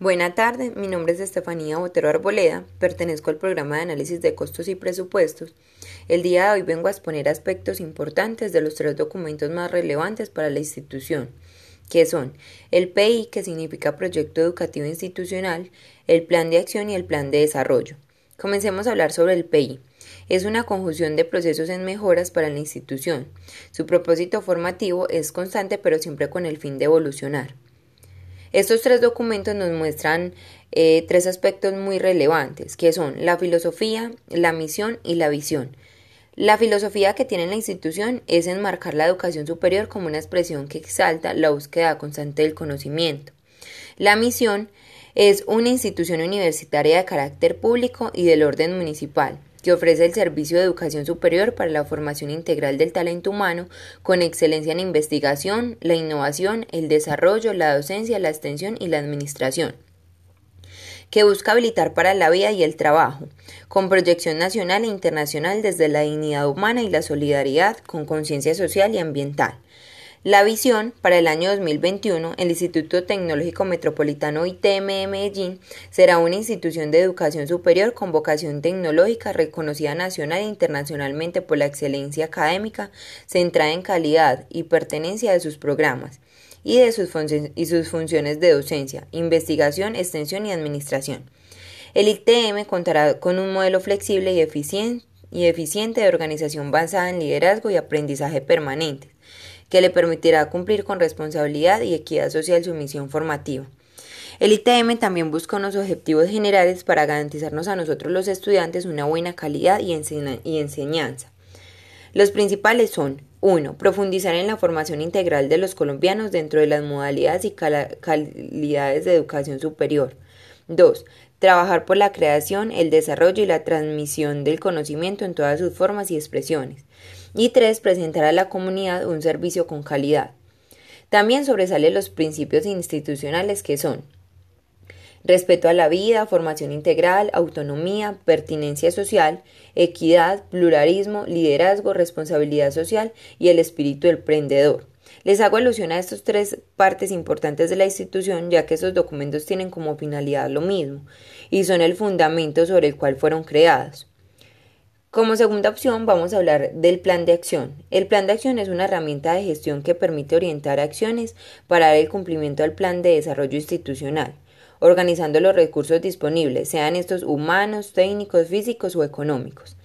Buena tarde, mi nombre es Estefanía Botero Arboleda, pertenezco al programa de análisis de costos y presupuestos. El día de hoy vengo a exponer aspectos importantes de los tres documentos más relevantes para la institución, que son el PI, que significa Proyecto Educativo Institucional, el Plan de Acción y el Plan de Desarrollo. Comencemos a hablar sobre el PI. Es una conjunción de procesos en mejoras para la institución. Su propósito formativo es constante pero siempre con el fin de evolucionar. Estos tres documentos nos muestran eh, tres aspectos muy relevantes, que son la filosofía, la misión y la visión. La filosofía que tiene la institución es enmarcar la educación superior como una expresión que exalta la búsqueda constante del conocimiento. La misión es una institución universitaria de carácter público y del orden municipal, que ofrece el servicio de educación superior para la formación integral del talento humano con excelencia en investigación, la innovación, el desarrollo, la docencia, la extensión y la administración que busca habilitar para la vida y el trabajo, con proyección nacional e internacional desde la dignidad humana y la solidaridad con conciencia social y ambiental, la visión para el año 2021, el Instituto Tecnológico Metropolitano ITM de Medellín será una institución de educación superior con vocación tecnológica reconocida nacional e internacionalmente por la excelencia académica, centrada en calidad y pertenencia de sus programas y de sus, funciones de docencia, investigación, extensión y administración. El ITM contará con un modelo flexible y eficiente, de organización basada en liderazgo y aprendizaje permanentes que le permitirá cumplir con responsabilidad y equidad social su misión formativa. El ITM también busca unos objetivos generales para garantizarnos a nosotros los estudiantes una buena calidad y, enseñanza. Los principales son 1. Profundizar en la formación integral de los colombianos dentro de las modalidades y calidades de educación superior. 2. Trabajar por la creación, el desarrollo y la transmisión del conocimiento en todas sus formas y expresiones. Y tres, presentar a la comunidad un servicio con calidad. También sobresalen los principios institucionales que son respeto a la vida, formación integral, autonomía, pertinencia social, equidad, pluralismo, liderazgo, responsabilidad social y el espíritu emprendedor. Les hago alusión a estas tres partes importantes de la institución, ya que estos documentos tienen como finalidad lo mismo y son el fundamento sobre el cual fueron creados. Como segunda opción vamos a hablar del plan de acción. El plan de acción es una herramienta de gestión que permite orientar acciones para dar el cumplimiento al plan de desarrollo institucional, organizando los recursos disponibles, sean estos humanos, técnicos, físicos o económicos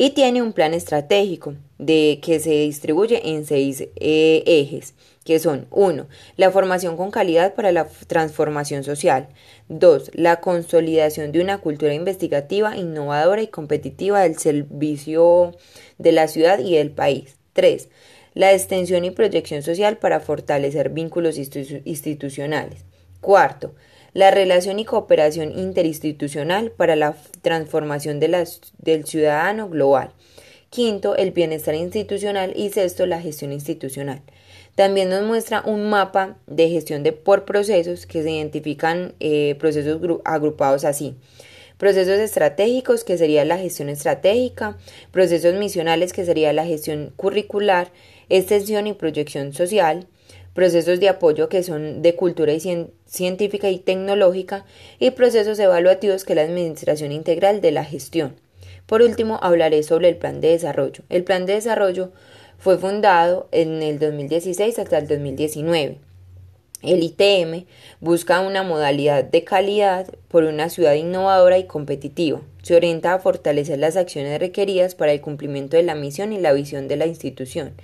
y tiene un plan estratégico de que se distribuye en seis eh, ejes, que son 1. La formación con calidad para la transformación social. 2. La consolidación de una cultura investigativa, innovadora y competitiva del servicio de la ciudad y del país. 3. La extensión y proyección social para fortalecer vínculos institucionales. Cuarto, la relación y cooperación interinstitucional para la transformación de del ciudadano global. Quinto, el bienestar institucional y sexto, la gestión institucional. También nos muestra un mapa de gestión de por procesos que se identifican eh, procesos agrupados así. Procesos estratégicos, que sería la gestión estratégica, procesos misionales, que sería la gestión curricular, extensión y proyección social, procesos de apoyo que son de cultura y científica y tecnológica y procesos evaluativos que la administración integral de la gestión. Por último, hablaré sobre el plan de desarrollo. El plan de desarrollo fue fundado en el 2016 hasta el 2019. El ITM busca una modalidad de calidad por una ciudad innovadora y competitiva. Se orienta a fortalecer las acciones requeridas para el cumplimiento de la misión y la visión de la institución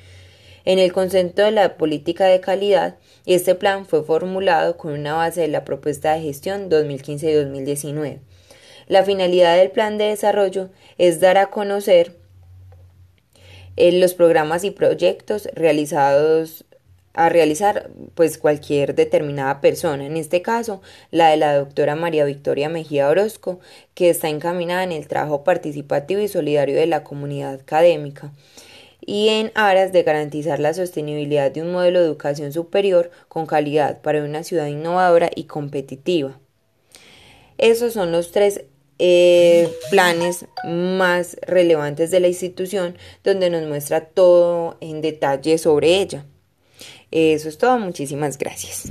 en el concepto de la política de calidad, este plan fue formulado con una base de la propuesta de gestión 2015 y 2019. La finalidad del plan de desarrollo es dar a conocer eh, los programas y proyectos realizados a realizar pues cualquier determinada persona, en este caso la de la doctora María Victoria Mejía Orozco, que está encaminada en el trabajo participativo y solidario de la comunidad académica y en aras de garantizar la sostenibilidad de un modelo de educación superior con calidad para una ciudad innovadora y competitiva. Esos son los tres eh, planes más relevantes de la institución donde nos muestra todo en detalle sobre ella. Eso es todo, muchísimas gracias.